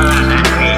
Mother